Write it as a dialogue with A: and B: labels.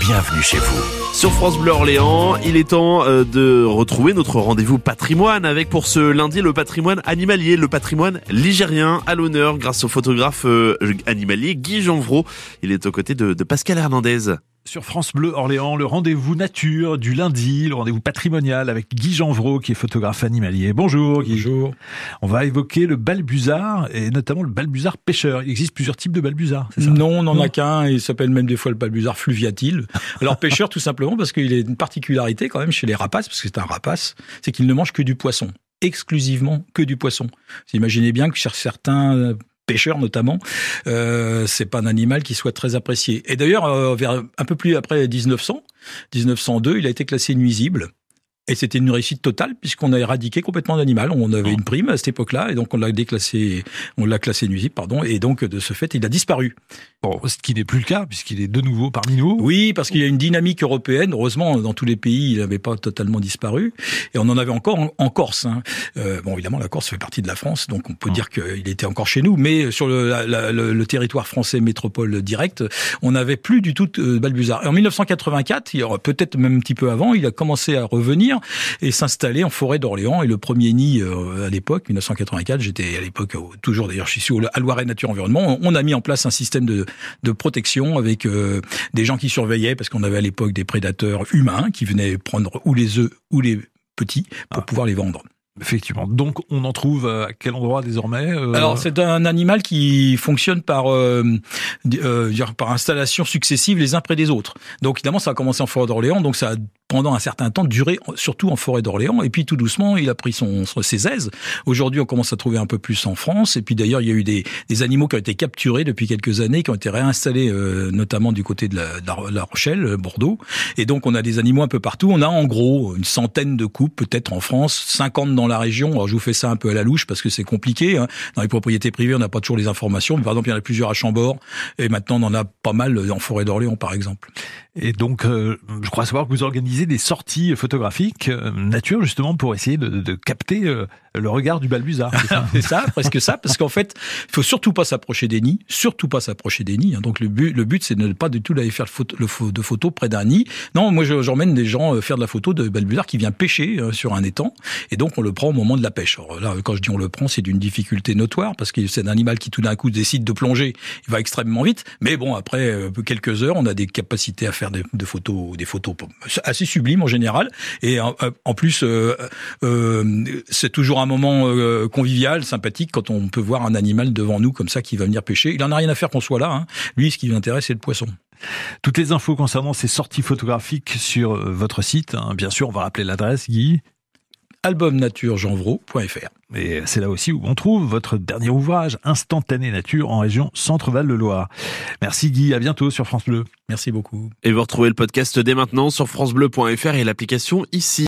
A: Bienvenue chez vous. Sur France Bleu Orléans, il est temps euh, de retrouver notre rendez-vous patrimoine avec pour ce lundi le patrimoine animalier, le patrimoine ligérien à l'honneur grâce au photographe euh, animalier Guy Janvreau. Il est aux côtés de Pascal Hernandez.
B: Sur France Bleu Orléans, le rendez-vous nature du lundi, le rendez-vous patrimonial avec Guy Janvreau qui est photographe animalier. Bonjour Guy.
C: Bonjour.
B: On va évoquer le balbuzard et notamment le balbuzard pêcheur. Il existe plusieurs types de c'est ça?
C: Non, on n'en a qu'un. Il s'appelle même des fois le balbuzard fluviatile. Alors pêcheur tout simplement parce qu'il a une particularité quand même chez les rapaces, parce que c'est un rapace, c'est qu'il ne mange que du poisson exclusivement que du poisson. Vous imaginez bien que chez certains pêcheurs notamment, euh, c'est pas un animal qui soit très apprécié. Et d'ailleurs, euh, vers un peu plus après 1900, 1902, il a été classé nuisible. Et c'était une réussite totale puisqu'on a éradiqué complètement l'animal. On avait une prime à cette époque-là et donc on l'a déclassé, on l'a classé nuisible, pardon. Et donc de ce fait, il a disparu.
B: Bon, ce qui n'est plus le cas puisqu'il est de nouveau parmi nous.
C: Oui, parce qu'il y a une dynamique européenne. Heureusement, dans tous les pays, il n'avait pas totalement disparu. Et on en avait encore en, en Corse. Hein. Euh, bon, évidemment, la Corse fait partie de la France, donc on peut dire qu'il était encore chez nous. Mais sur le, la, le, le territoire français métropole direct, on n'avait plus du tout de balbuzard. Et en 1984, peut-être même un petit peu avant, il a commencé à revenir et s'installer en forêt d'Orléans. Et le premier nid euh, à l'époque, 1984, j'étais à l'époque toujours d'ailleurs, je suis à Loiret Nature Environnement. On a mis en place un système de, de protection avec euh, des gens qui surveillaient parce qu'on avait à l'époque des prédateurs humains qui venaient prendre ou les œufs ou les petits pour ah. pouvoir les vendre.
B: Effectivement. Donc, on en trouve à quel endroit désormais
C: euh... Alors, c'est un animal qui fonctionne par euh, euh, par installation successive les uns près des autres. Donc, évidemment, ça a commencé en forêt d'Orléans, donc ça a pendant un certain temps duré surtout en forêt d'Orléans et puis tout doucement il a pris son, ses aises. Aujourd'hui on commence à trouver un peu plus en France et puis d'ailleurs il y a eu des, animaux qui ont été capturés depuis quelques années qui ont été réinstallés euh, notamment du côté de la, la, Rochelle, euh, Bordeaux et donc on a des animaux un peu partout. On a en gros une centaine de coupes peut-être en France, 50 dans la région. Alors je vous fais ça un peu à la louche parce que c'est compliqué. Hein. Dans les propriétés privées on n'a pas toujours les informations. Mais par exemple il y en a plusieurs à Chambord et maintenant on en a pas mal en forêt d'Orléans par exemple.
B: Et donc, euh, je crois savoir que vous organisez des sorties photographiques euh, nature justement pour essayer de, de capter euh, le regard du balbuzard.
C: C'est ça, presque ça, parce qu'en fait, il faut surtout pas s'approcher des nids, surtout pas s'approcher des nids. Hein. Donc le but, le but, c'est de ne pas du tout aller faire le photo, de photos près d'un nid. Non, moi, j'emmène des gens faire de la photo de balbuzard qui vient pêcher sur un étang, et donc on le prend au moment de la pêche. Alors là, quand je dis on le prend, c'est d'une difficulté notoire parce que c'est un animal qui tout d'un coup décide de plonger, il va extrêmement vite. Mais bon, après quelques heures, on a des capacités à faire des, photos, des photos assez sublimes en général. Et en, en plus, euh, euh, c'est toujours un moment euh, convivial, sympathique quand on peut voir un animal devant nous comme ça qui va venir pêcher. Il en a rien à faire qu'on soit là. Hein. Lui, ce qui l'intéresse, c'est le poisson.
B: Toutes les infos concernant ces sorties photographiques sur votre site, hein. bien sûr, on va rappeler l'adresse, Guy
C: albumnaturegenvreau.fr.
B: Et c'est là aussi où on trouve votre dernier ouvrage, Instantané Nature, en région Centre-Val-de-Loire. Merci Guy, à bientôt sur France Bleu.
C: Merci beaucoup.
A: Et vous retrouvez le podcast dès maintenant sur francebleu.fr et l'application ici.